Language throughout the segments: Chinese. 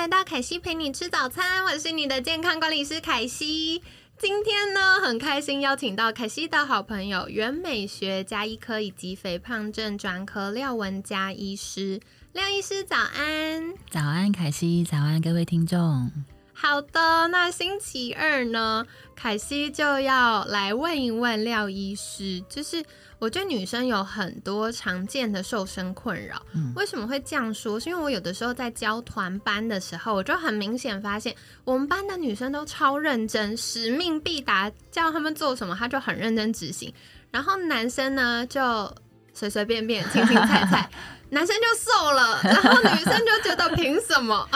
来到凯西陪你吃早餐，我是你的健康管理师凯西。今天呢，很开心邀请到凯西的好朋友，原美学加医科以及肥胖症专科廖文佳医师。廖医师早安，早安，凯西，早安，各位听众。好的，那星期二呢，凯西就要来问一问廖医师，就是我觉得女生有很多常见的瘦身困扰，为什么会这样说？是因为我有的时候在教团班的时候，我就很明显发现，我们班的女生都超认真，使命必达，叫他们做什么，他就很认真执行，然后男生呢就随随便便、青青菜菜。男生就瘦了，然后女生就觉得凭什么？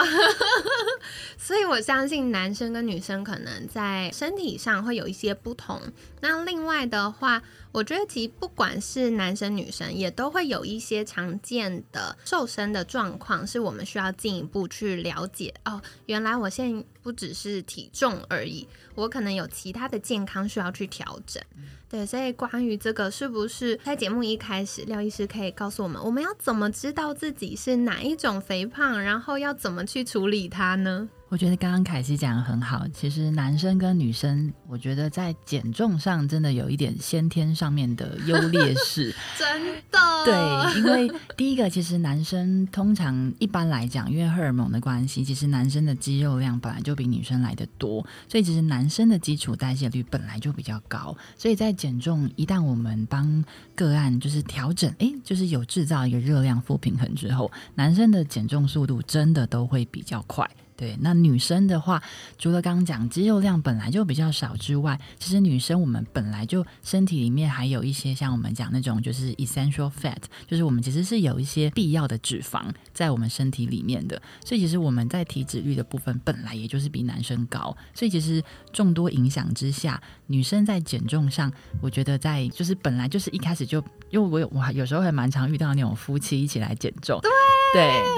所以我相信男生跟女生可能在身体上会有一些不同。那另外的话，我觉得其实不管是男生女生，也都会有一些常见的瘦身的状况，是我们需要进一步去了解。哦，原来我现在不只是体重而已，我可能有其他的健康需要去调整。对，所以关于这个，是不是在节目一开始，廖医师可以告诉我们，我们要怎么知道自己是哪一种肥胖，然后要怎么去处理它呢？我觉得刚刚凯西讲的很好。其实男生跟女生，我觉得在减重上真的有一点先天上面的优劣势。真的。对，因为第一个，其实男生通常一般来讲，因为荷尔蒙的关系，其实男生的肌肉量本来就比女生来的多，所以其实男生的基础代谢率本来就比较高。所以在减重，一旦我们帮个案就是调整，哎，就是有制造一个热量负平衡之后，男生的减重速度真的都会比较快。对，那女生的话，除了刚刚讲肌肉量本来就比较少之外，其实女生我们本来就身体里面还有一些像我们讲那种就是 essential fat，就是我们其实是有一些必要的脂肪在我们身体里面的，所以其实我们在体脂率的部分本来也就是比男生高，所以其实众多影响之下，女生在减重上，我觉得在就是本来就是一开始就，因为我有我有时候还蛮常遇到那种夫妻一起来减重。对，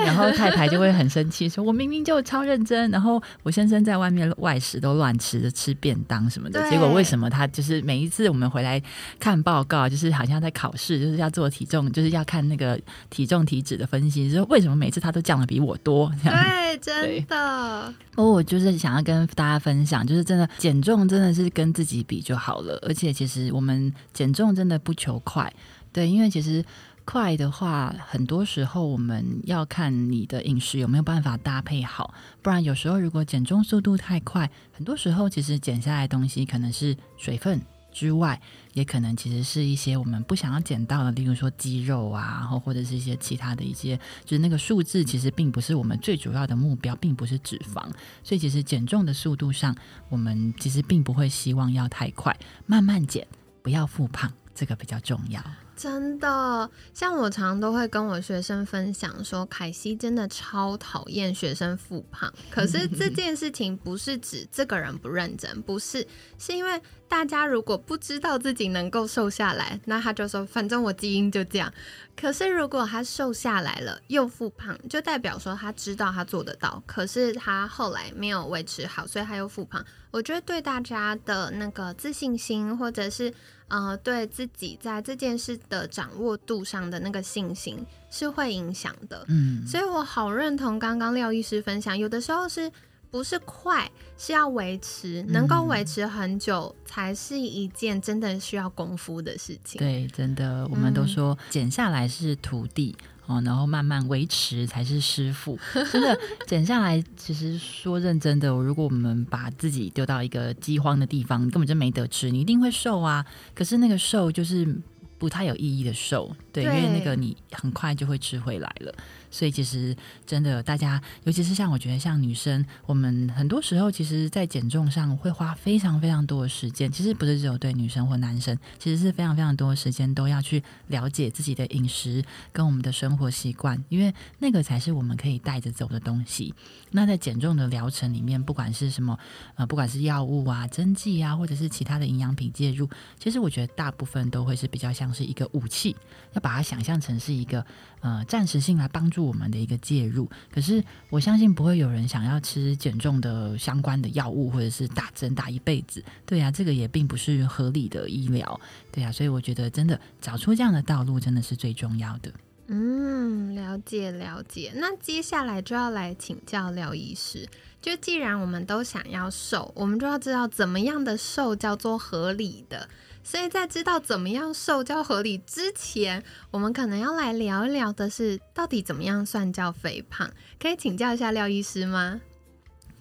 然后太太就会很生气，说我明明就超认真，然后我先生在外面外食都乱吃着吃便当什么的，结果为什么他就是每一次我们回来看报告，就是好像在考试，就是要做体重，就是要看那个体重体脂的分析，说为什么每次他都降的比我多？对，真的。哦，我就是想要跟大家分享，就是真的减重真的是跟自己比就好了，而且其实我们减重真的不求快，对，因为其实。快的话，很多时候我们要看你的饮食有没有办法搭配好，不然有时候如果减重速度太快，很多时候其实减下来的东西可能是水分之外，也可能其实是一些我们不想要减到的，例如说肌肉啊，然后或者是一些其他的一些，就是那个数字其实并不是我们最主要的目标，并不是脂肪，所以其实减重的速度上，我们其实并不会希望要太快，慢慢减，不要复胖，这个比较重要。真的，像我常常都会跟我学生分享说，凯西真的超讨厌学生复胖。可是这 件事情不是指这个人不认真，不是，是因为大家如果不知道自己能够瘦下来，那他就说反正我基因就这样。可是如果他瘦下来了又复胖，就代表说他知道他做得到，可是他后来没有维持好，所以他又复胖。我觉得对大家的那个自信心，或者是。呃，对自己在这件事的掌握度上的那个信心是会影响的，嗯，所以我好认同刚刚廖医师分享，有的时候是不是快是要维持，能够维持很久才是一件真的需要功夫的事情。对，真的，我们都说减下来是徒弟。哦，然后慢慢维持才是师傅。真的减下来，其实说认真的，如果我们把自己丢到一个饥荒的地方，根本就没得吃，你一定会瘦啊。可是那个瘦就是不太有意义的瘦，对，因为那个你很快就会吃回来了。所以其实真的，大家尤其是像我觉得像女生，我们很多时候其实，在减重上会花非常非常多的时间。其实不是只有对女生或男生，其实是非常非常多的时间都要去了解自己的饮食跟我们的生活习惯，因为那个才是我们可以带着走的东西。那在减重的疗程里面，不管是什么呃，不管是药物啊、针剂啊，或者是其他的营养品介入，其实我觉得大部分都会是比较像是一个武器，要把它想象成是一个呃暂时性来帮助我们的一个介入。可是我相信不会有人想要吃减重的相关的药物，或者是打针打一辈子。对呀，这个也并不是合理的医疗。对呀，所以我觉得真的找出这样的道路，真的是最重要的。嗯，了解了解。那接下来就要来请教廖医师。就既然我们都想要瘦，我们就要知道怎么样的瘦叫做合理的。所以在知道怎么样瘦叫合理之前，我们可能要来聊一聊的是，到底怎么样算叫肥胖？可以请教一下廖医师吗？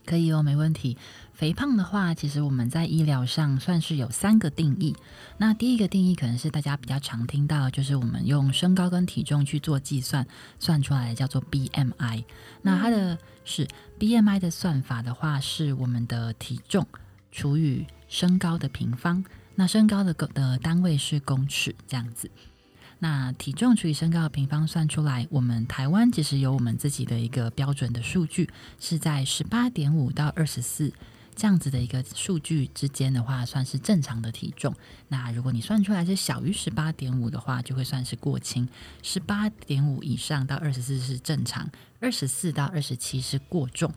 可以哦，没问题。肥胖的话，其实我们在医疗上算是有三个定义。那第一个定义可能是大家比较常听到，就是我们用身高跟体重去做计算，算出来叫做 BMI。那它的是 BMI 的算法的话，是我们的体重除以身高的平方。那身高的的单位是公尺，这样子。那体重除以身高的平方算出来，我们台湾其实有我们自己的一个标准的数据，是在十八点五到二十四。这样子的一个数据之间的话，算是正常的体重。那如果你算出来是小于十八点五的话，就会算是过轻；十八点五以上到二十四是正常；二十四到二十七是过重；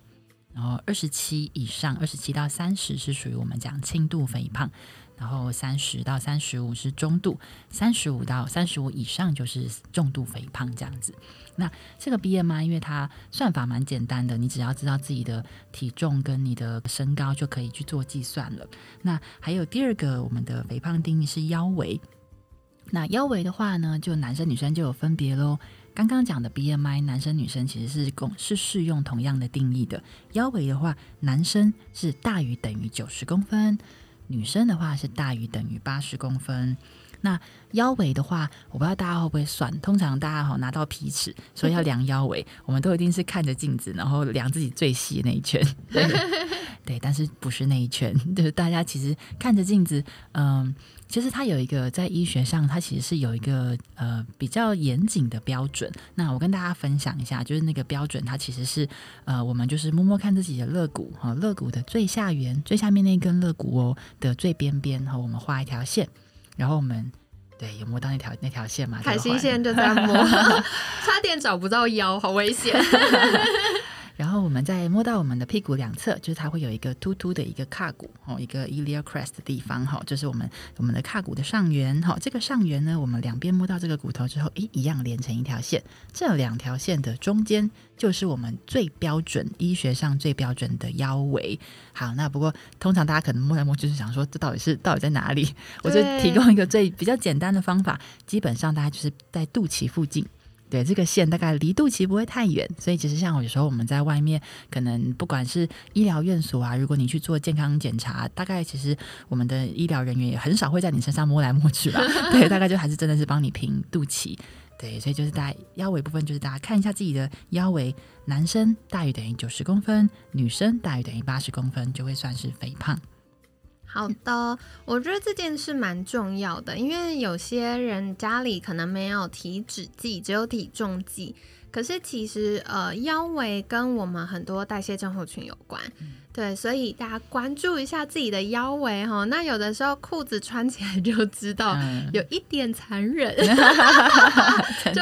然后二十七以上，二十七到三十是属于我们讲轻度肥胖。然后三十到三十五是中度，三十五到三十五以上就是重度肥胖这样子。那这个 BMI 因为它算法蛮简单的，你只要知道自己的体重跟你的身高就可以去做计算了。那还有第二个，我们的肥胖定义是腰围。那腰围的话呢，就男生女生就有分别喽。刚刚讲的 BMI，男生女生其实是共是适用同样的定义的。腰围的话，男生是大于等于九十公分。女生的话是大于等于八十公分，那腰围的话，我不知道大家会不会算。通常大家好拿到皮尺，所以要量腰围，我们都一定是看着镜子，然后量自己最细的那一圈。对，但是不是那一圈，就是大家其实看着镜子，嗯。其实它有一个在医学上，它其实是有一个呃比较严谨的标准。那我跟大家分享一下，就是那个标准，它其实是呃我们就是摸摸看自己的肋骨哈，肋骨的最下缘最下面那根肋骨哦的最边边哈，我们画一条线，然后我们对有摸到那条那条线吗？海心线就在摸，差点找不到腰，好危险。然后我们再摸到我们的屁股两侧，就是它会有一个突突的一个胯骨哦，一个 iliac crest 的地方哈，就是我们我们的胯骨的上缘哈。这个上缘呢，我们两边摸到这个骨头之后，诶，一样连成一条线。这两条线的中间就是我们最标准医学上最标准的腰围。好，那不过通常大家可能摸来摸就是想说，这到底是到底在哪里？我就提供一个最比较简单的方法，基本上大家就是在肚脐附近。对，这个线大概离肚脐不会太远，所以其实像有时候我们在外面，可能不管是医疗院所啊，如果你去做健康检查，大概其实我们的医疗人员也很少会在你身上摸来摸去吧。对，大概就还是真的是帮你平肚脐。对，所以就是大家腰围部分，就是大家看一下自己的腰围，男生大于等于九十公分，女生大于等于八十公分，就会算是肥胖。好的，我觉得这件事蛮重要的，因为有些人家里可能没有体脂计，只有体重计。可是其实，呃，腰围跟我们很多代谢症候群有关。对，所以大家关注一下自己的腰围哈。那有的时候裤子穿起来就知道有一点残忍，就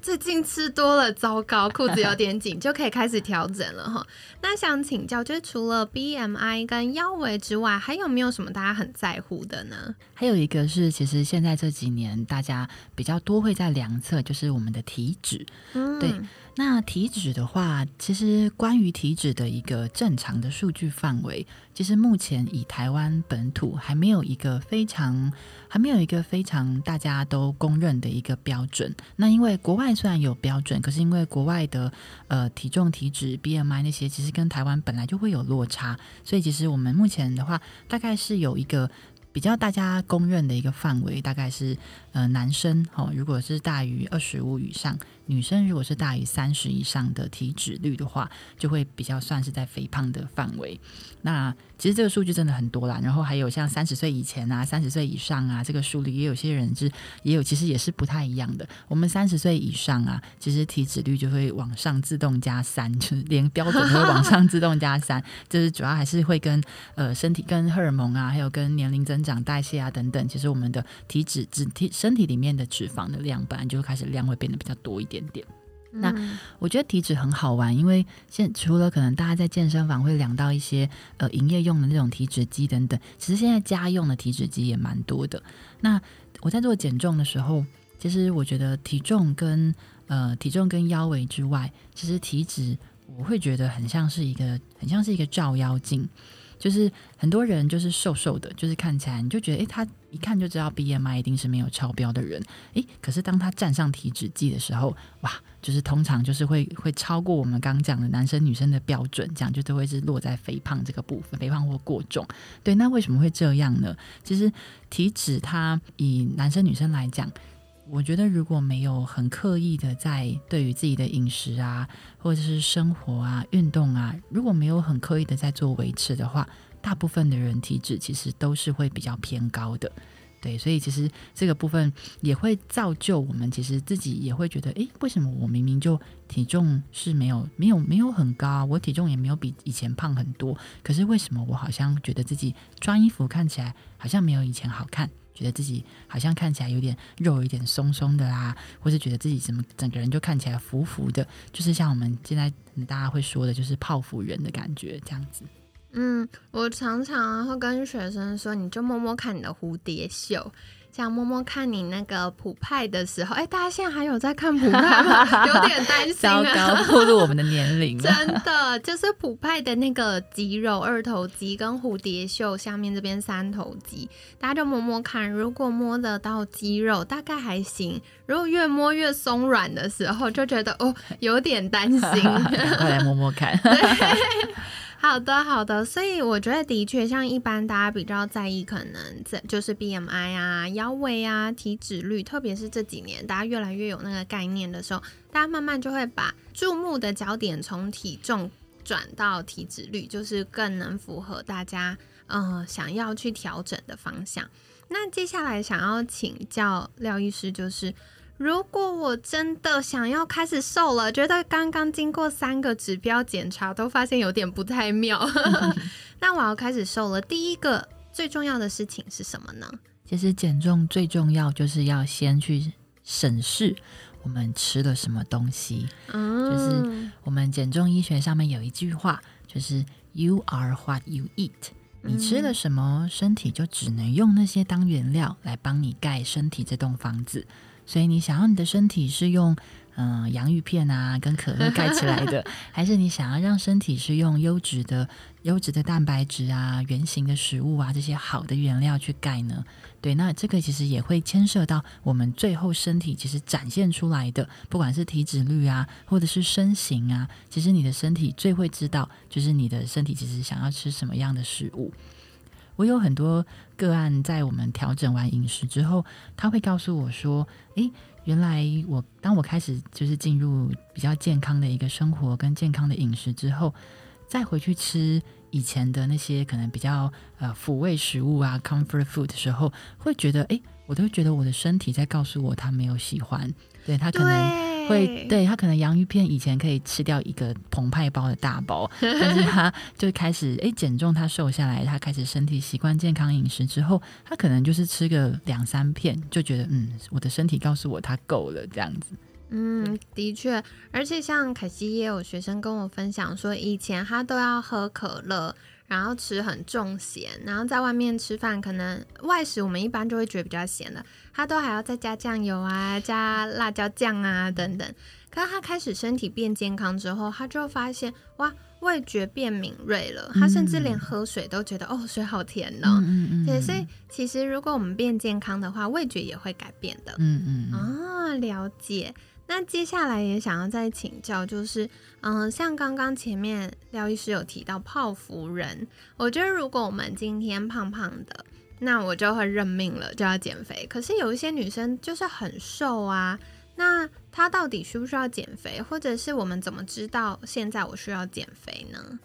最近吃多了，糟糕，裤子有点紧，就可以开始调整了哈。那想请教，就是除了 BMI 跟腰围之外，还有没有什么大家很在乎的呢？还有一个是，其实现在这几年大家比较多会在量测，就是我们的体脂。对。那体脂的话，其实关于体脂的一个正常的数据范围，其实目前以台湾本土还没有一个非常还没有一个非常大家都公认的一个标准。那因为国外虽然有标准，可是因为国外的呃体重、体脂、BMI 那些，其实跟台湾本来就会有落差，所以其实我们目前的话，大概是有一个。比较大家公认的一个范围，大概是呃男生哦，如果是大于二十五以上。女生如果是大于三十以上的体脂率的话，就会比较算是在肥胖的范围。那其实这个数据真的很多啦。然后还有像三十岁以前啊，三十岁以上啊，这个数率也有些人是也有，其实也是不太一样的。我们三十岁以上啊，其实体脂率就会往上自动加三，就是连标准都会往上自动加三。就是主要还是会跟呃身体、跟荷尔蒙啊，还有跟年龄增长、代谢啊等等。其实我们的体脂脂体身体里面的脂肪的量，本来就会开始量会变得比较多一点。点，那我觉得体脂很好玩，因为现除了可能大家在健身房会量到一些呃营业用的那种体脂机等等，其实现在家用的体脂机也蛮多的。那我在做减重的时候，其实我觉得体重跟呃体重跟腰围之外，其实体脂我会觉得很像是一个很像是一个照妖镜。就是很多人就是瘦瘦的，就是看起来你就觉得，诶，他一看就知道 B M I 一定是没有超标的人，诶，可是当他站上体脂计的时候，哇，就是通常就是会会超过我们刚讲的男生女生的标准，这样就都会是落在肥胖这个部分，肥胖或过重。对，那为什么会这样呢？其实体脂它以男生女生来讲。我觉得如果没有很刻意的在对于自己的饮食啊，或者是生活啊、运动啊，如果没有很刻意的在做维持的话，大部分的人体质其实都是会比较偏高的。对，所以其实这个部分也会造就我们，其实自己也会觉得，诶，为什么我明明就体重是没有、没有、没有很高，我体重也没有比以前胖很多，可是为什么我好像觉得自己穿衣服看起来好像没有以前好看？觉得自己好像看起来有点肉，有点松松的啦，或是觉得自己怎么整个人就看起来浮浮的，就是像我们现在大家会说的，就是泡芙人的感觉这样子。嗯，我常常会跟学生说，你就摸摸看你的蝴蝶袖。想摸摸看你那个普派的时候，哎，大家现在还有在看普派吗？有点担心啊，糟糕，暴露我们的年龄。真的，就是普派的那个肌肉，二头肌跟蝴蝶袖下面这边三头肌，大家就摸摸看。如果摸得到肌肉，大概还行；如果越摸越松软的时候，就觉得哦，有点担心。快来摸摸看。好的，好的，所以我觉得的确，像一般大家比较在意，可能在就是 B M I 啊、腰围啊、体脂率，特别是这几年大家越来越有那个概念的时候，大家慢慢就会把注目的焦点从体重转到体脂率，就是更能符合大家呃想要去调整的方向。那接下来想要请教廖医师，就是。如果我真的想要开始瘦了，觉得刚刚经过三个指标检查都发现有点不太妙，那我要开始瘦了。第一个最重要的事情是什么呢？其实减重最重要就是要先去审视我们吃了什么东西。嗯，就是我们减重医学上面有一句话，就是 “You are what you eat”。你吃了什么，身体就只能用那些当原料来帮你盖身体这栋房子。所以你想要你的身体是用嗯洋芋片啊跟可乐 盖起来的，还是你想要让身体是用优质的优质的蛋白质啊、圆形的食物啊这些好的原料去盖呢？对，那这个其实也会牵涉到我们最后身体其实展现出来的，不管是体脂率啊，或者是身形啊，其实你的身体最会知道，就是你的身体其实想要吃什么样的食物。我有很多个案，在我们调整完饮食之后，他会告诉我说：“诶，原来我当我开始就是进入比较健康的一个生活跟健康的饮食之后，再回去吃以前的那些可能比较呃抚慰食物啊 comfort food 的时候，会觉得诶，我都觉得我的身体在告诉我他没有喜欢，对他可能。”会对他可能洋芋片以前可以吃掉一个澎湃包的大包，但是他就开始哎减重，他瘦下来，他开始身体习惯健康饮食之后，他可能就是吃个两三片，就觉得嗯，我的身体告诉我他够了这样子。嗯，的确，而且像凯西也有学生跟我分享说，以前他都要喝可乐。然后吃很重咸，然后在外面吃饭，可能外食我们一般就会觉得比较咸了，他都还要再加酱油啊，加辣椒酱啊等等。可是他开始身体变健康之后，他就发现哇，味觉变敏锐了，他甚至连喝水都觉得哦，水好甜呢。对，所以其实如果我们变健康的话，味觉也会改变的。嗯嗯啊，了解。那接下来也想要再请教，就是，嗯，像刚刚前面廖医师有提到泡芙人，我觉得如果我们今天胖胖的，那我就会认命了，就要减肥。可是有一些女生就是很瘦啊，那她到底需不需要减肥，或者是我们怎么知道现在我需要减肥呢？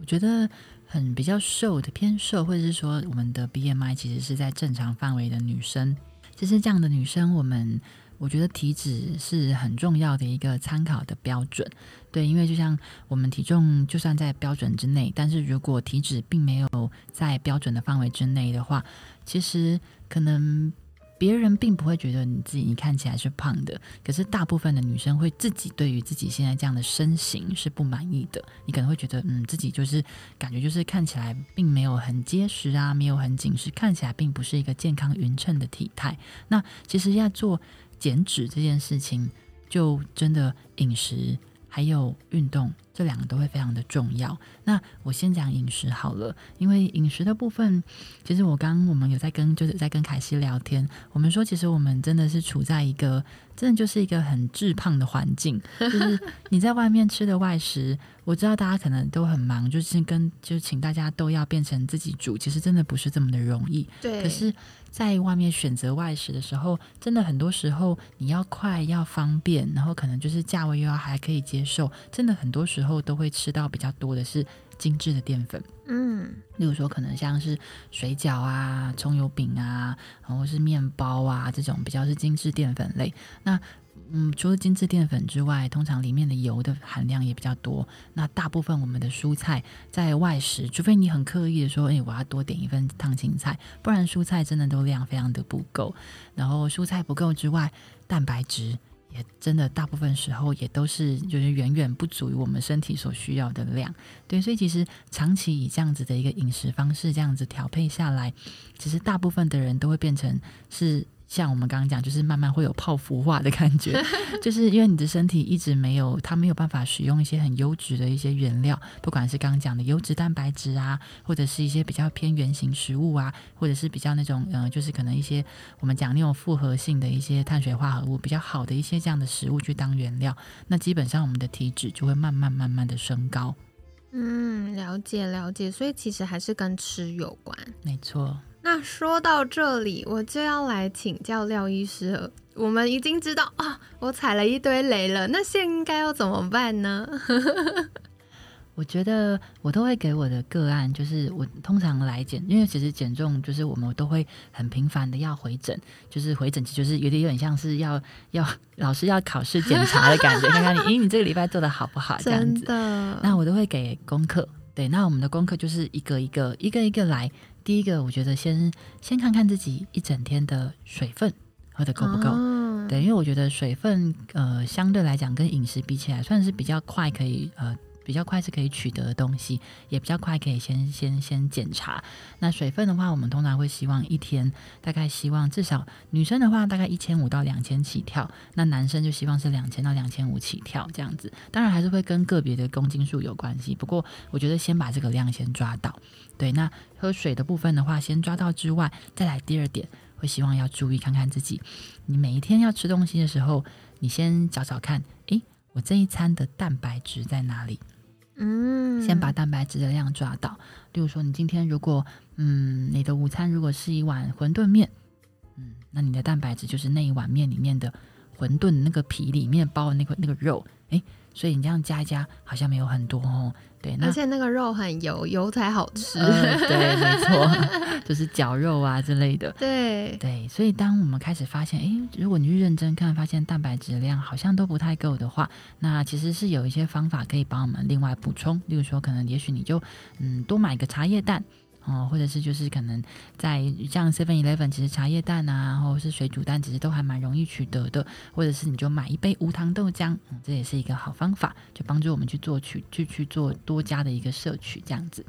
我觉得很比较瘦的偏瘦，或者是说我们的 BMI 其实是在正常范围的女生，其实这样的女生，我们我觉得体脂是很重要的一个参考的标准。对，因为就像我们体重就算在标准之内，但是如果体脂并没有在标准的范围之内的话，其实可能别人并不会觉得你自己你看起来是胖的，可是大部分的女生会自己对于自己现在这样的身形是不满意的。你可能会觉得，嗯，自己就是感觉就是看起来并没有很结实啊，没有很紧实，看起来并不是一个健康匀称的体态。那其实要做减脂这件事情，就真的饮食。还有运动，这两个都会非常的重要。那我先讲饮食好了，因为饮食的部分，其实我刚我们有在跟就是在跟凯西聊天，我们说其实我们真的是处在一个真的就是一个很致胖的环境，就是你在外面吃的外食，我知道大家可能都很忙，就是跟就请大家都要变成自己煮，其实真的不是这么的容易。对，可是。在外面选择外食的时候，真的很多时候你要快要方便，然后可能就是价位又要还可以接受，真的很多时候都会吃到比较多的是精致的淀粉。嗯，例如说可能像是水饺啊、葱油饼啊，然后是面包啊这种比较是精致淀粉类。那嗯，除了精致淀粉之外，通常里面的油的含量也比较多。那大部分我们的蔬菜在外食，除非你很刻意的说，哎，我要多点一份烫青菜，不然蔬菜真的都量非常的不够。然后蔬菜不够之外，蛋白质也真的大部分时候也都是就是远远不足于我们身体所需要的量。对，所以其实长期以这样子的一个饮食方式这样子调配下来，其实大部分的人都会变成是。像我们刚刚讲，就是慢慢会有泡芙化的感觉，就是因为你的身体一直没有，它没有办法使用一些很优质的一些原料，不管是刚刚讲的优质蛋白质啊，或者是一些比较偏圆形食物啊，或者是比较那种呃，就是可能一些我们讲那种复合性的一些碳水化合物比较好的一些这样的食物去当原料，那基本上我们的体脂就会慢慢慢慢的升高。嗯，了解了解，所以其实还是跟吃有关，没错。那说到这里，我就要来请教廖医师了。我们已经知道啊，我踩了一堆雷了，那现应该要怎么办呢？我觉得我都会给我的个案，就是我通常来减，因为其实减重就是我们都会很频繁的要回诊，就是回诊期就是有点有点像是要要老师要考试检查的感觉，看看你，咦，你这个礼拜做的好不好？这样子。那我都会给功课，对，那我们的功课就是一个一个一个一个来。第一个，我觉得先先看看自己一整天的水分喝的够不够。对，因为我觉得水分呃相对来讲跟饮食比起来，算是比较快可以呃。比较快是可以取得的东西，也比较快可以先先先检查。那水分的话，我们通常会希望一天大概希望至少女生的话大概一千五到两千起跳，那男生就希望是两千到两千五起跳这样子。当然还是会跟个别的公斤数有关系，不过我觉得先把这个量先抓到。对，那喝水的部分的话，先抓到之外，再来第二点，会希望要注意看看自己，你每一天要吃东西的时候，你先找找看，诶，我这一餐的蛋白质在哪里？嗯，先把蛋白质的量抓到。例如说，你今天如果，嗯，你的午餐如果是一碗馄饨面，嗯，那你的蛋白质就是那一碗面里面的馄饨那个皮里面包的那个那个肉，哎，所以你这样加一加，好像没有很多哦。对，而且那个肉很油，油才好吃。对，没错，就是绞肉啊之类的。对对，所以当我们开始发现，哎，如果你去认真看，发现蛋白质量好像都不太够的话，那其实是有一些方法可以帮我们另外补充。例如说，可能也许你就嗯多买个茶叶蛋。哦，或者是就是可能在像 Seven Eleven，其实茶叶蛋啊，或者是水煮蛋，其实都还蛮容易取得的。或者是你就买一杯无糖豆浆，嗯，这也是一个好方法，就帮助我们去做取去去做多加的一个摄取，这样子。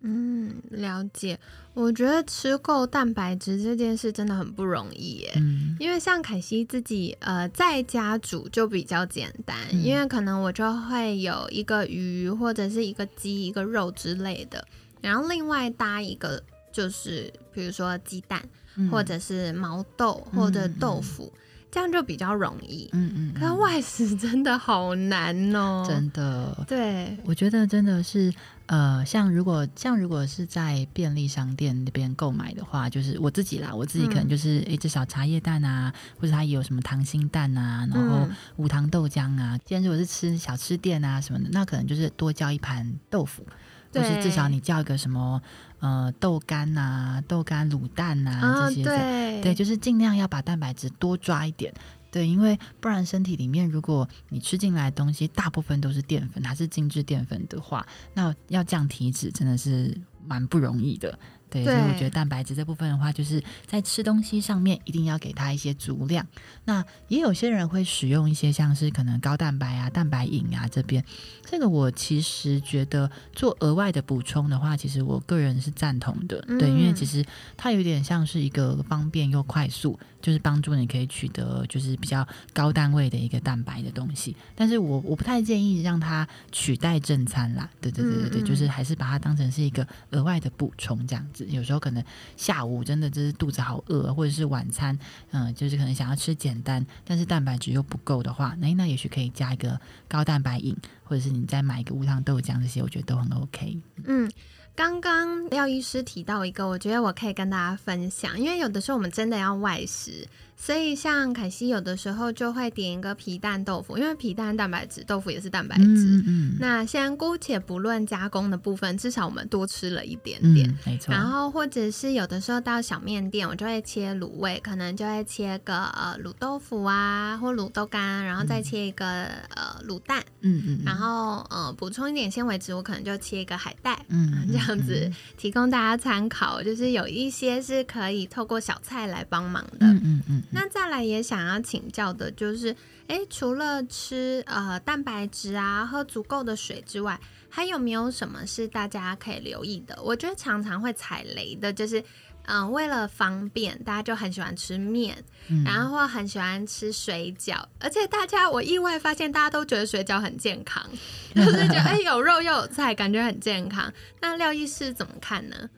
嗯，了解。我觉得吃够蛋白质这件事真的很不容易耶。嗯，因为像凯西自己呃在家煮就比较简单，因为可能我就会有一个鱼或者是一个鸡、一个肉之类的。然后另外搭一个就是，比如说鸡蛋，或者是毛豆或者豆腐，这样就比较容易。嗯嗯，可外食真的好难哦，真的。对，我觉得真的是，呃，像如果像如果是在便利商店那边购买的话，就是我自己啦，我自己可能就是诶，至少茶叶蛋啊，或者它也有什么糖心蛋啊，然后无糖豆浆啊。今天如果是吃小吃店啊什么的，那可能就是多叫一盘豆腐，或是至少你叫一个什么呃豆干啊、豆干卤蛋啊这些，对对，就是尽量要把蛋白质多抓一点。对，因为不然身体里面，如果你吃进来的东西大部分都是淀粉，还是精致淀粉的话，那要降体脂真的是蛮不容易的。对，所以我觉得蛋白质这部分的话，就是在吃东西上面一定要给它一些足量。那也有些人会使用一些像是可能高蛋白啊、蛋白饮啊这边，这个我其实觉得做额外的补充的话，其实我个人是赞同的。对，因为其实它有点像是一个方便又快速，就是帮助你可以取得就是比较高单位的一个蛋白的东西。但是我我不太建议让它取代正餐啦。对对对对对，就是还是把它当成是一个额外的补充这样子。有时候可能下午真的就是肚子好饿，或者是晚餐，嗯，就是可能想要吃简单，但是蛋白质又不够的话，那那也许可以加一个高蛋白饮，或者是你再买一个无糖豆浆，这些我觉得都很 OK。嗯，刚刚廖医师提到一个，我觉得我可以跟大家分享，因为有的时候我们真的要外食。所以，像凯西有的时候就会点一个皮蛋豆腐，因为皮蛋蛋白质，豆腐也是蛋白质。嗯嗯。那先姑且不论加工的部分，至少我们多吃了一点点。没错。然后，或者是有的时候到小面店，我就会切卤味，可能就会切个呃卤豆腐啊，或卤豆干，然后再切一个呃卤蛋。嗯嗯。然后呃补充一点纤维质，我可能就切一个海带。嗯。这样子提供大家参考，就是有一些是可以透过小菜来帮忙的。嗯嗯嗯。那再来也想要请教的就是，诶，除了吃呃蛋白质啊，喝足够的水之外，还有没有什么是大家可以留意的？我觉得常常会踩雷的，就是嗯，为了方便，大家就很喜欢吃面，然后或很喜欢吃水饺，而且大家我意外发现，大家都觉得水饺很健康，就是觉得哎有肉又有菜，感觉很健康。那廖医师怎么看呢？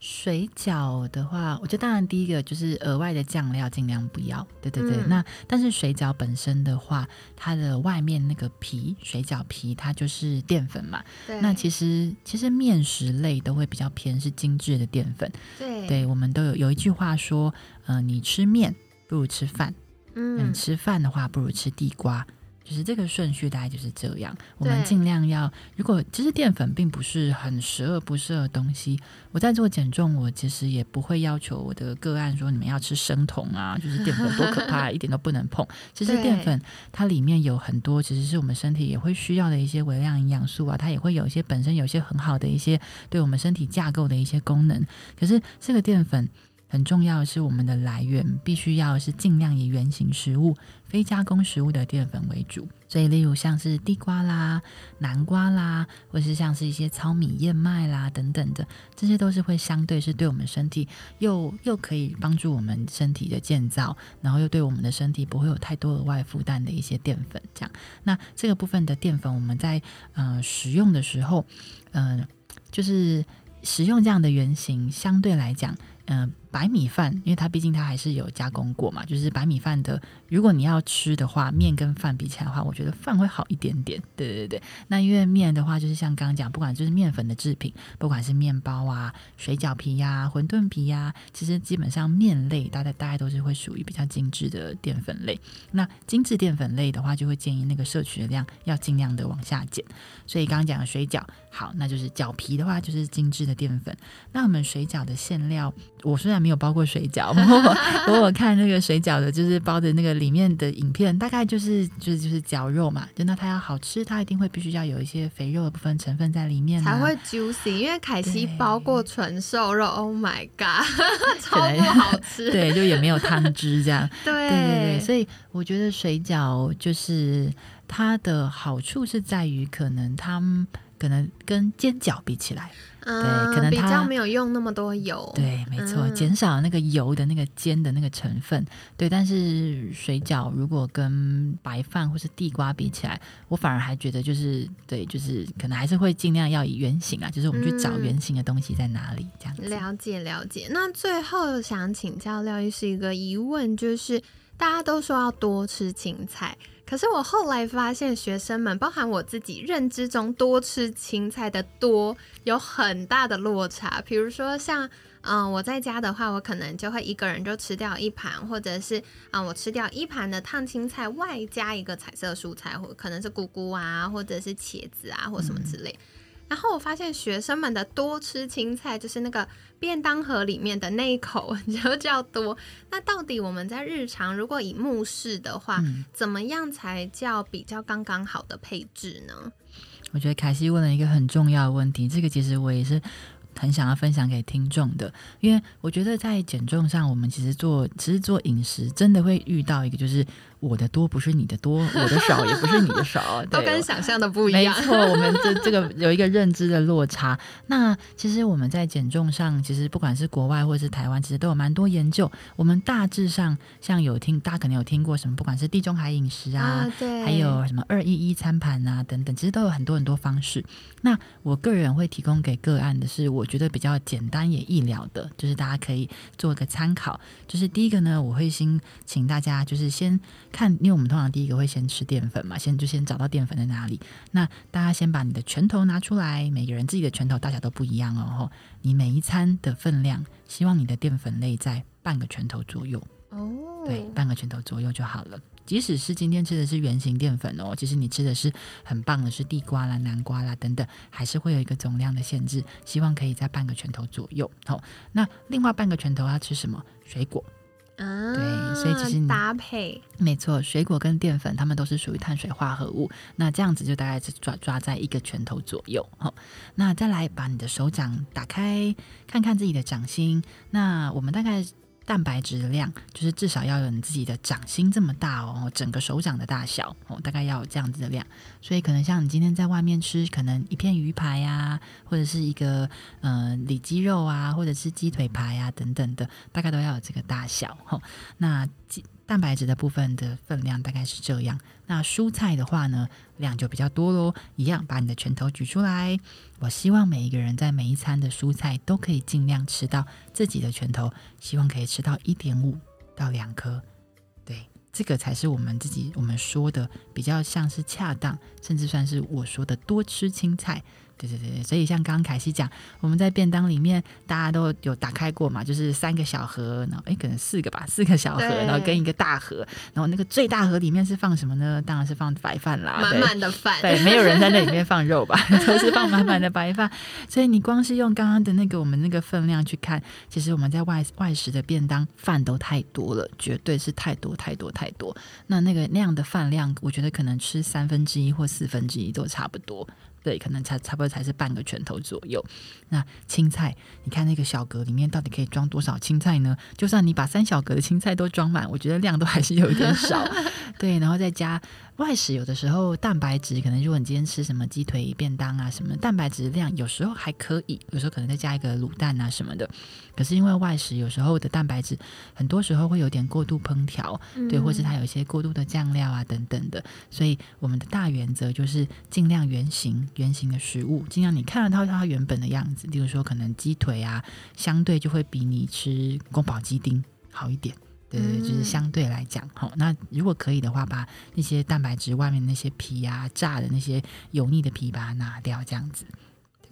水饺的话，我觉得当然第一个就是额外的酱料尽量不要，对对对。那但是水饺本身的话，它的外面那个皮，水饺皮它就是淀粉嘛。对。那其实其实面食类都会比较偏是精致的淀粉。对。对我们都有有一句话说，呃，你吃面不如吃饭，嗯，你吃饭的话不如吃地瓜。就是这个顺序大概就是这样，我们尽量要。如果其实淀粉并不是很十恶不赦的东西，我在做减重，我其实也不会要求我的个案说你们要吃生酮啊，就是淀粉多可怕，一点都不能碰。其实淀粉它里面有很多，其实是我们身体也会需要的一些微量营养素啊，它也会有一些本身有一些很好的一些对我们身体架构的一些功能。可是这个淀粉。很重要的是，我们的来源必须要是尽量以原形食物、非加工食物的淀粉为主。所以，例如像是地瓜啦、南瓜啦，或是像是一些糙米、燕麦啦等等的，这些都是会相对是对我们身体又又可以帮助我们身体的建造，然后又对我们的身体不会有太多额外负担的一些淀粉。这样，那这个部分的淀粉，我们在呃使用的时候，嗯，就是使用这样的原型，相对来讲。嗯，白米饭，因为它毕竟它还是有加工过嘛，就是白米饭的。如果你要吃的话，面跟饭比起来的话，我觉得饭会好一点点。对对对，那因为面的话，就是像刚刚讲，不管就是面粉的制品，不管是面包啊、水饺皮呀、馄饨皮呀，其实基本上面类，大概大概都是会属于比较精致的淀粉类。那精致淀粉类的话，就会建议那个摄取的量要尽量的往下减。所以刚刚讲的水饺，好，那就是饺皮的话，就是精致的淀粉。那我们水饺的馅料。我虽然没有包过水饺，不过我看那个水饺的，就是包的那个里面的影片，大概就是就是就是绞肉嘛。就那它要好吃，它一定会必须要有一些肥肉的部分成分在里面，才会 juicy。因为凯西包过纯瘦肉，Oh my god，超不好吃。对，就也没有汤汁这样。对对对对，所以我觉得水饺就是它的好处是在于，可能它可能跟煎饺比起来。对，可能比较没有用那么多油。对，没错，减少那个油的那个煎的那个成分。对，但是水饺如果跟白饭或是地瓜比起来，我反而还觉得就是对，就是可能还是会尽量要以圆形啊，就是我们去找圆形的东西在哪里这样子。了解了解。那最后想请教廖医师一个疑问，就是大家都说要多吃青菜，可是我后来发现，学生们，包含我自己认知中多吃青菜的多有很大的落差。比如说像，嗯，我在家的话，我可能就会一个人就吃掉一盘，或者是，啊，我吃掉一盘的烫青菜，外加一个彩色蔬菜，或可能是菇菇啊，或者是茄子啊，或什么之类。然后我发现学生们的多吃青菜，就是那个便当盒里面的那一口 就叫多。那到底我们在日常如果以目视的话，怎么样才叫比较刚刚好的配置呢？我觉得凯西问了一个很重要的问题，这个其实我也是很想要分享给听众的，因为我觉得在减重上，我们其实做其实做饮食真的会遇到一个就是。我的多不是你的多，我的少也不是你的少，都跟想象的不一样。没错，我们这这个有一个认知的落差。那其实我们在减重上，其实不管是国外或者是台湾，其实都有蛮多研究。我们大致上像有听，大家可能有听过什么，不管是地中海饮食啊，对，还有什么二一一餐盘啊等等，其实都有很多很多方式。那我个人会提供给个案的是，我觉得比较简单也易了的，就是大家可以做个参考。就是第一个呢，我会先请大家就是先。看，因为我们通常第一个会先吃淀粉嘛，先就先找到淀粉在哪里。那大家先把你的拳头拿出来，每个人自己的拳头大小都不一样哦。你每一餐的分量，希望你的淀粉类在半个拳头左右哦。对，半个拳头左右就好了。即使是今天吃的是圆形淀粉哦，其实你吃的是很棒的，是地瓜啦、南瓜啦等等，还是会有一个总量的限制。希望可以在半个拳头左右。好，那另外半个拳头要吃什么？水果。对，所以其实搭配没错，水果跟淀粉，它们都是属于碳水化合物。那这样子就大概是抓抓在一个拳头左右。好，那再来把你的手掌打开，看看自己的掌心。那我们大概。蛋白质的量就是至少要有你自己的掌心这么大哦，整个手掌的大小哦，大概要有这样子的量。所以可能像你今天在外面吃，可能一片鱼排呀，或者是一个呃里脊肉啊，或者是鸡腿排啊等等的，大概都要有这个大小哦。那蛋白质的部分的分量大概是这样，那蔬菜的话呢，量就比较多喽。一样，把你的拳头举出来。我希望每一个人在每一餐的蔬菜都可以尽量吃到自己的拳头，希望可以吃到一点五到两颗。对，这个才是我们自己我们说的比较像是恰当，甚至算是我说的多吃青菜。对对对对，所以像刚刚凯西讲，我们在便当里面大家都有打开过嘛，就是三个小盒，然后哎可能四个吧，四个小盒，然后跟一个大盒，然后那个最大盒里面是放什么呢？当然是放白饭啦，满满的饭，对，没有人在那里面放肉吧，都是放满满的白饭。所以你光是用刚刚的那个我们那个分量去看，其实我们在外外食的便当饭都太多了，绝对是太多太多太多。那那个那样的饭量，我觉得可能吃三分之一或四分之一都差不多。对，可能才差不多才是半个拳头左右。那青菜，你看那个小格里面到底可以装多少青菜呢？就算你把三小格的青菜都装满，我觉得量都还是有一点少。对，然后再加。外食有的时候蛋白质可能，如果你今天吃什么鸡腿便当啊，什么蛋白质量有时候还可以，有时候可能再加一个卤蛋啊什么的。可是因为外食有时候的蛋白质，很多时候会有点过度烹调，对，或是它有一些过度的酱料啊等等的，所以我们的大原则就是尽量原形原形的食物，尽量你看得到它原本的样子。例如说，可能鸡腿啊，相对就会比你吃宫保鸡丁好一点。对对，就是相对来讲，好，那如果可以的话，把那些蛋白质外面那些皮啊、炸的那些油腻的皮把它拿掉，这样子。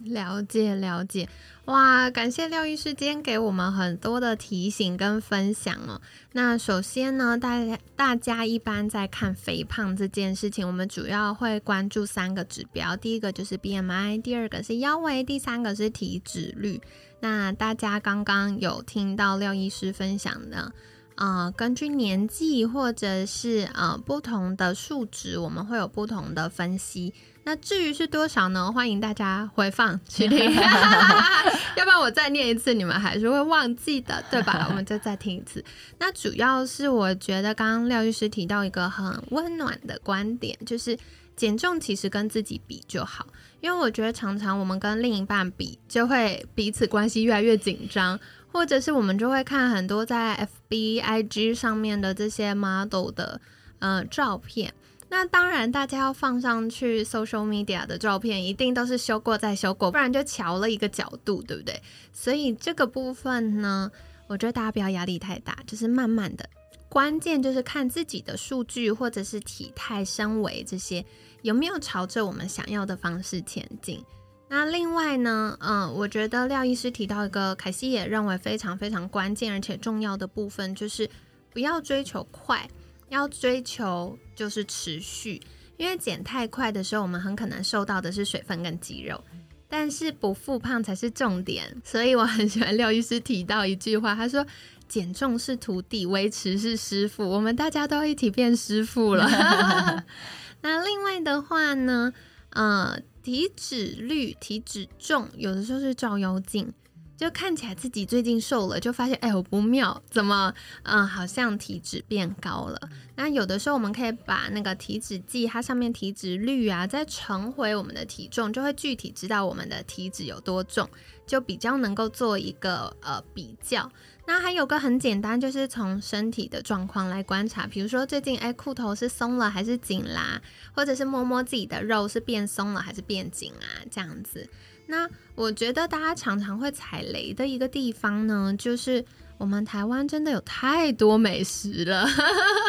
了解了解，哇，感谢廖医师今天给我们很多的提醒跟分享哦。那首先呢，大家大家一般在看肥胖这件事情，我们主要会关注三个指标，第一个就是 BMI，第二个是腰围，第三个是体脂率。那大家刚刚有听到廖医师分享的。啊，根据年纪或者是呃不同的数值，我们会有不同的分析。那至于是多少呢？欢迎大家回放去听，要不然我再念一次，你们还是会忘记的，对吧？我们就再听一次。那主要是我觉得刚刚廖律师提到一个很温暖的观点，就是减重其实跟自己比就好，因为我觉得常常我们跟另一半比，就会彼此关系越来越紧张。或者是我们就会看很多在 F B I G 上面的这些 model 的呃照片，那当然大家要放上去 social media 的照片，一定都是修过再修过，不然就调了一个角度，对不对？所以这个部分呢，我觉得大家不要压力太大，就是慢慢的关键就是看自己的数据或者是体态、身围这些有没有朝着我们想要的方式前进。那另外呢，嗯，我觉得廖医师提到一个，凯西也认为非常非常关键而且重要的部分，就是不要追求快，要追求就是持续。因为减太快的时候，我们很可能受到的是水分跟肌肉，但是不复胖才是重点。所以我很喜欢廖医师提到一句话，他说：“减重是徒弟，维持是师傅。”我们大家都一起变师傅了。那另外的话呢，呃。体脂率、体脂重，有的时候是照妖镜，就看起来自己最近瘦了，就发现哎呦不妙，怎么嗯好像体脂变高了？那有的时候我们可以把那个体脂计，它上面体脂率啊，再乘回我们的体重，就会具体知道我们的体脂有多重，就比较能够做一个呃比较。那还有个很简单，就是从身体的状况来观察，比如说最近哎裤头是松了还是紧啦，或者是摸摸自己的肉是变松了还是变紧啊，这样子。那我觉得大家常常会踩雷的一个地方呢，就是我们台湾真的有太多美食了，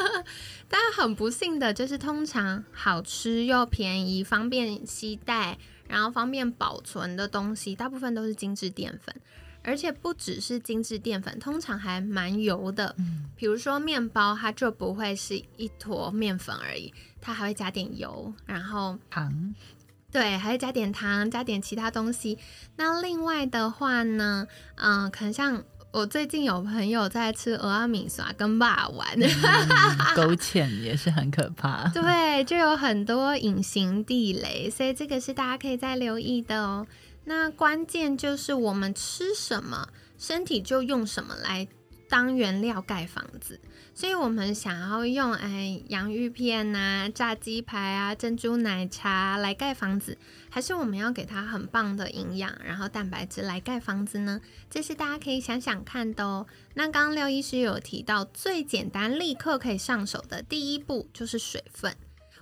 但很不幸的就是通常好吃又便宜、方便携带，然后方便保存的东西，大部分都是精致淀粉。而且不只是精致淀粉，通常还蛮油的。嗯，比如说面包，它就不会是一坨面粉而已，它还会加点油，然后糖，对，还会加点糖，加点其他东西。那另外的话呢，嗯，可能像我最近有朋友在吃俄阿米耍跟霸玩，勾芡也是很可怕。对，就有很多隐形地雷，所以这个是大家可以再留意的哦。那关键就是我们吃什么，身体就用什么来当原料盖房子。所以，我们想要用哎洋芋片呐、炸鸡排啊、珍珠奶茶来盖房子，还是我们要给它很棒的营养，然后蛋白质来盖房子呢？这是大家可以想想看的哦。那刚刚廖医师有提到，最简单、立刻可以上手的第一步就是水分。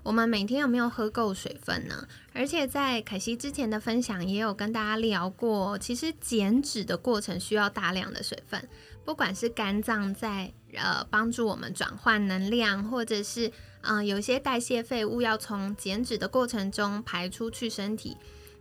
我们每天有没有喝够水分呢？而且在凯西之前的分享也有跟大家聊过，其实减脂的过程需要大量的水分，不管是肝脏在呃帮助我们转换能量，或者是嗯有些代谢废物要从减脂的过程中排出去身体，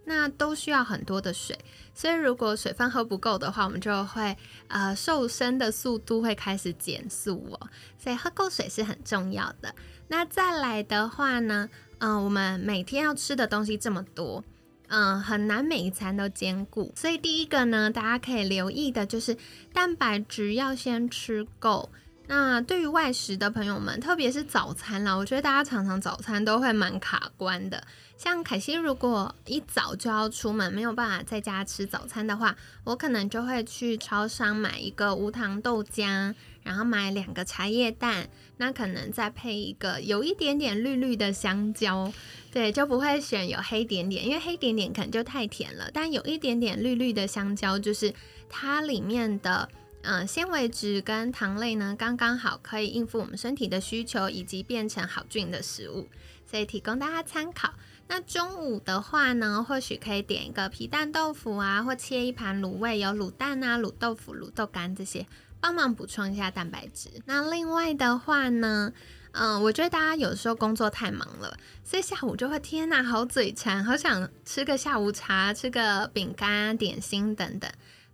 那都需要很多的水。所以如果水分喝不够的话，我们就会呃瘦身的速度会开始减速哦。所以喝够水是很重要的。那再来的话呢，嗯，我们每天要吃的东西这么多，嗯，很难每一餐都兼顾。所以第一个呢，大家可以留意的就是蛋白质要先吃够。那对于外食的朋友们，特别是早餐啦，我觉得大家常常早餐都会蛮卡关的。像凯西，如果一早就要出门，没有办法在家吃早餐的话，我可能就会去超商买一个无糖豆浆，然后买两个茶叶蛋，那可能再配一个有一点点绿绿的香蕉，对，就不会选有黑点点，因为黑点点可能就太甜了。但有一点点绿绿的香蕉，就是它里面的嗯纤维质跟糖类呢，刚刚好可以应付我们身体的需求，以及变成好菌的食物，所以提供大家参考。那中午的话呢，或许可以点一个皮蛋豆腐啊，或切一盘卤味，有卤蛋啊、卤豆腐、卤豆干这些，帮忙补充一下蛋白质。那另外的话呢，嗯，我觉得大家有时候工作太忙了，所以下午就会天呐，好嘴馋，好想吃个下午茶，吃个饼干、点心等等。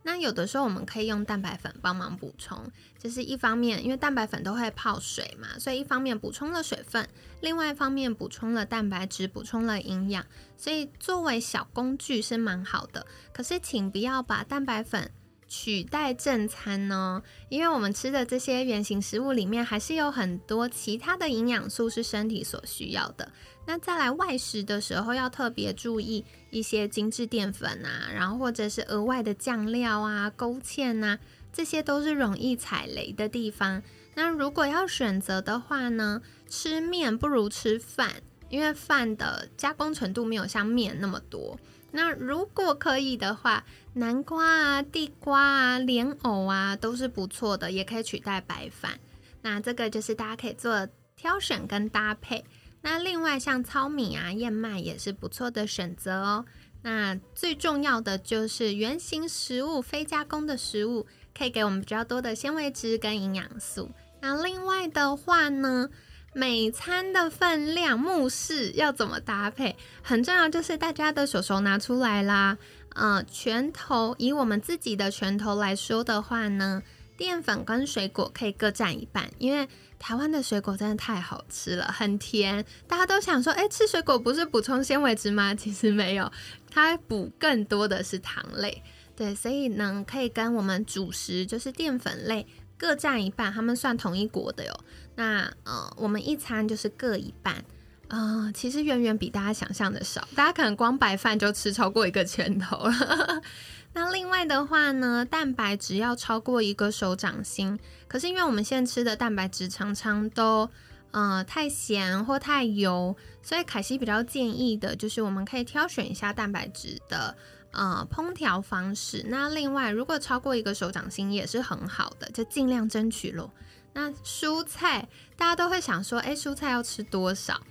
那有的时候我们可以用蛋白粉帮忙补充，这是一方面，因为蛋白粉都会泡水嘛，所以一方面补充了水分，另外一方面补充了蛋白质，补充了营养，所以作为小工具是蛮好的。可是请不要把蛋白粉。取代正餐呢？因为我们吃的这些原型食物里面，还是有很多其他的营养素是身体所需要的。那再来外食的时候，要特别注意一些精致淀粉啊，然后或者是额外的酱料啊、勾芡啊，这些都是容易踩雷的地方。那如果要选择的话呢，吃面不如吃饭，因为饭的加工程度没有像面那么多。那如果可以的话，南瓜啊、地瓜啊、莲藕啊都是不错的，也可以取代白饭。那这个就是大家可以做挑选跟搭配。那另外像糙米啊、燕麦也是不错的选择哦。那最重要的就是原形食物、非加工的食物，可以给我们比较多的纤维质跟营养素。那另外的话呢，每餐的分量、目视要怎么搭配，很重要，就是大家的手手拿出来啦。嗯，拳头以我们自己的拳头来说的话呢，淀粉跟水果可以各占一半，因为台湾的水果真的太好吃了，很甜。大家都想说，哎，吃水果不是补充纤维质吗？其实没有，它补更多的是糖类。对，所以呢，可以跟我们主食就是淀粉类各占一半，他们算同一国的哟。那呃，我们一餐就是各一半。啊，其实远远比大家想象的少，大家可能光白饭就吃超过一个拳头了。那另外的话呢，蛋白质要超过一个手掌心，可是因为我们现在吃的蛋白质常常都呃太咸或太油，所以凯西比较建议的就是我们可以挑选一下蛋白质的呃烹调方式。那另外，如果超过一个手掌心也是很好的，就尽量争取咯。那蔬菜大家都会想说，哎，蔬菜要吃多少？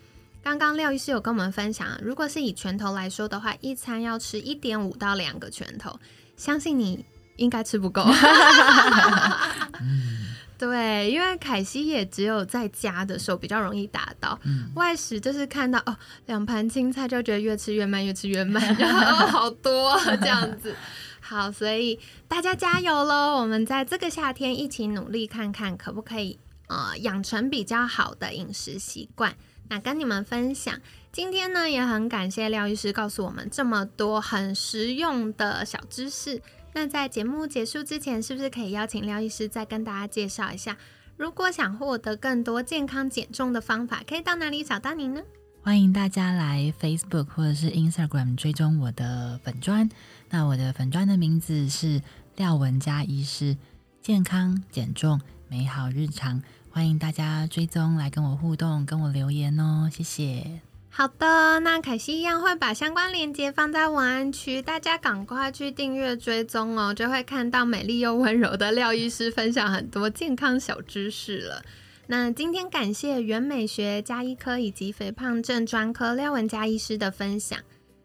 刚刚廖医师有跟我们分享，如果是以拳头来说的话，一餐要吃一点五到两个拳头，相信你应该吃不够。对，因为凯西也只有在家的时候比较容易达到，外食就是看到哦两盘青菜就觉得越吃越慢，越吃越慢，然后好多这样子。好，所以大家加油喽！我们在这个夏天一起努力看看，可不可以呃养成比较好的饮食习惯。那跟你们分享，今天呢也很感谢廖医师告诉我们这么多很实用的小知识。那在节目结束之前，是不是可以邀请廖医师再跟大家介绍一下，如果想获得更多健康减重的方法，可以到哪里找到您呢？欢迎大家来 Facebook 或者是 Instagram 追踪我的粉砖。那我的粉砖的名字是廖文佳医师，健康减重美好日常。欢迎大家追踪来跟我互动，跟我留言哦，谢谢。好的，那凯西一样会把相关链接放在文案区，大家赶快去订阅追踪哦，就会看到美丽又温柔的廖医师分享很多健康小知识了。那今天感谢原美学加医科以及肥胖症专科廖文佳医师的分享，